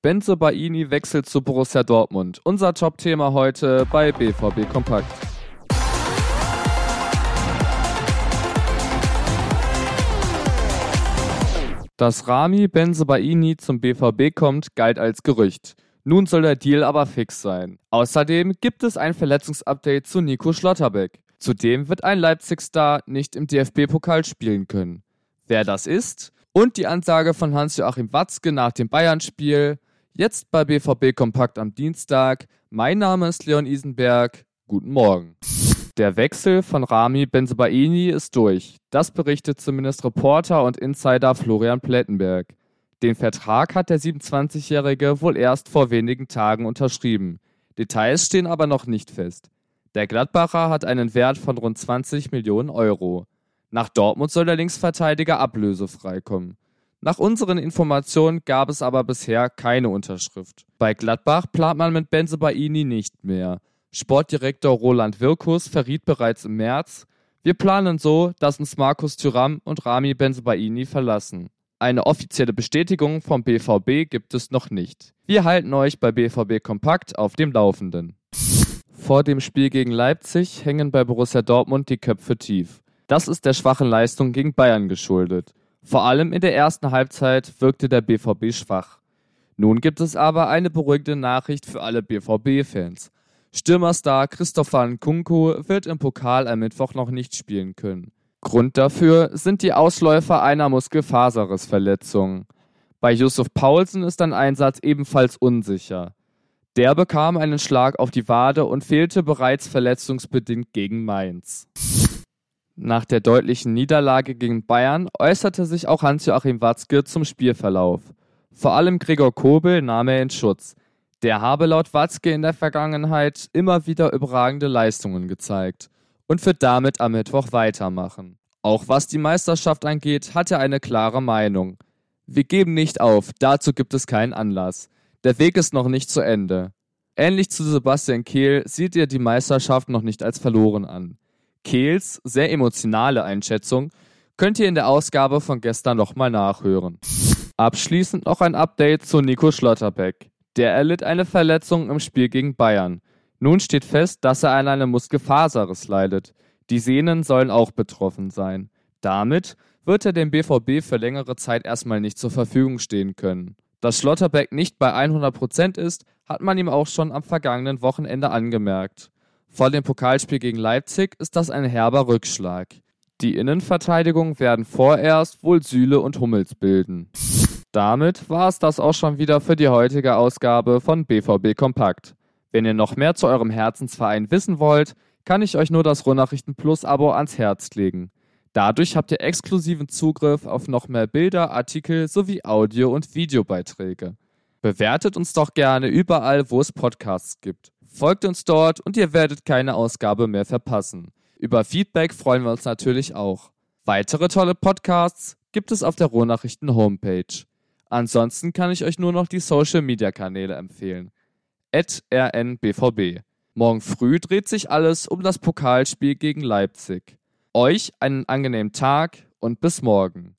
Benze Baini wechselt zu Borussia Dortmund. Unser Top-Thema heute bei BVB Kompakt. Dass Rami Benzebaini zum BVB kommt, galt als Gerücht. Nun soll der Deal aber fix sein. Außerdem gibt es ein Verletzungsupdate zu Nico Schlotterbeck. Zudem wird ein Leipzig-Star nicht im DFB-Pokal spielen können. Wer das ist und die Ansage von Hans-Joachim Watzke nach dem Bayern-Spiel, jetzt bei BVB Kompakt am Dienstag. Mein Name ist Leon Isenberg. Guten Morgen. Der Wechsel von Rami Benzebaini ist durch. Das berichtet zumindest Reporter und Insider Florian Plettenberg. Den Vertrag hat der 27-Jährige wohl erst vor wenigen Tagen unterschrieben. Details stehen aber noch nicht fest. Der Gladbacher hat einen Wert von rund 20 Millionen Euro. Nach Dortmund soll der Linksverteidiger ablösefrei kommen. Nach unseren Informationen gab es aber bisher keine Unterschrift. Bei Gladbach plant man mit Benzebaini nicht mehr. Sportdirektor Roland Wirkus verriet bereits im März, wir planen so, dass uns Markus Thuram und Rami Benzebaini verlassen. Eine offizielle Bestätigung vom BVB gibt es noch nicht. Wir halten euch bei BVB Kompakt auf dem Laufenden. Vor dem Spiel gegen Leipzig hängen bei Borussia Dortmund die Köpfe tief. Das ist der schwachen Leistung gegen Bayern geschuldet. Vor allem in der ersten Halbzeit wirkte der BVB schwach. Nun gibt es aber eine beruhigende Nachricht für alle BVB-Fans. Stürmerstar Christopher Nkunku wird im Pokal am Mittwoch noch nicht spielen können. Grund dafür sind die Ausläufer einer Muskelfaserrissverletzung. Bei Yusuf Paulsen ist ein Einsatz ebenfalls unsicher. Der bekam einen Schlag auf die Wade und fehlte bereits verletzungsbedingt gegen Mainz. Nach der deutlichen Niederlage gegen Bayern äußerte sich auch Hans-Joachim Watzke zum Spielverlauf. Vor allem Gregor Kobel nahm er in Schutz. Der habe laut Watzke in der Vergangenheit immer wieder überragende Leistungen gezeigt und wird damit am Mittwoch weitermachen. Auch was die Meisterschaft angeht, hat er eine klare Meinung. Wir geben nicht auf, dazu gibt es keinen Anlass. Der Weg ist noch nicht zu Ende. Ähnlich zu Sebastian Kehl sieht er die Meisterschaft noch nicht als verloren an. Kehls sehr emotionale Einschätzung könnt ihr in der Ausgabe von gestern nochmal nachhören. Abschließend noch ein Update zu Nico Schlotterbeck. Der erlitt eine Verletzung im Spiel gegen Bayern. Nun steht fest, dass er an einem Muskelfaserriss leidet. Die Sehnen sollen auch betroffen sein. Damit wird er dem BVB für längere Zeit erstmal nicht zur Verfügung stehen können. Dass Schlotterbeck nicht bei 100% ist, hat man ihm auch schon am vergangenen Wochenende angemerkt. Vor dem Pokalspiel gegen Leipzig ist das ein herber Rückschlag. Die Innenverteidigung werden vorerst wohl Süle und Hummels bilden. Damit war es das auch schon wieder für die heutige Ausgabe von BVB Kompakt. Wenn ihr noch mehr zu eurem Herzensverein wissen wollt, kann ich euch nur das Ruhrnachrichten Plus Abo ans Herz legen. Dadurch habt ihr exklusiven Zugriff auf noch mehr Bilder, Artikel sowie Audio- und Videobeiträge. Bewertet uns doch gerne überall, wo es Podcasts gibt. Folgt uns dort und ihr werdet keine Ausgabe mehr verpassen. Über Feedback freuen wir uns natürlich auch. Weitere tolle Podcasts gibt es auf der Ruhrnachrichten Homepage. Ansonsten kann ich euch nur noch die Social Media Kanäle empfehlen. rnbvb. Morgen früh dreht sich alles um das Pokalspiel gegen Leipzig. Euch einen angenehmen Tag und bis morgen.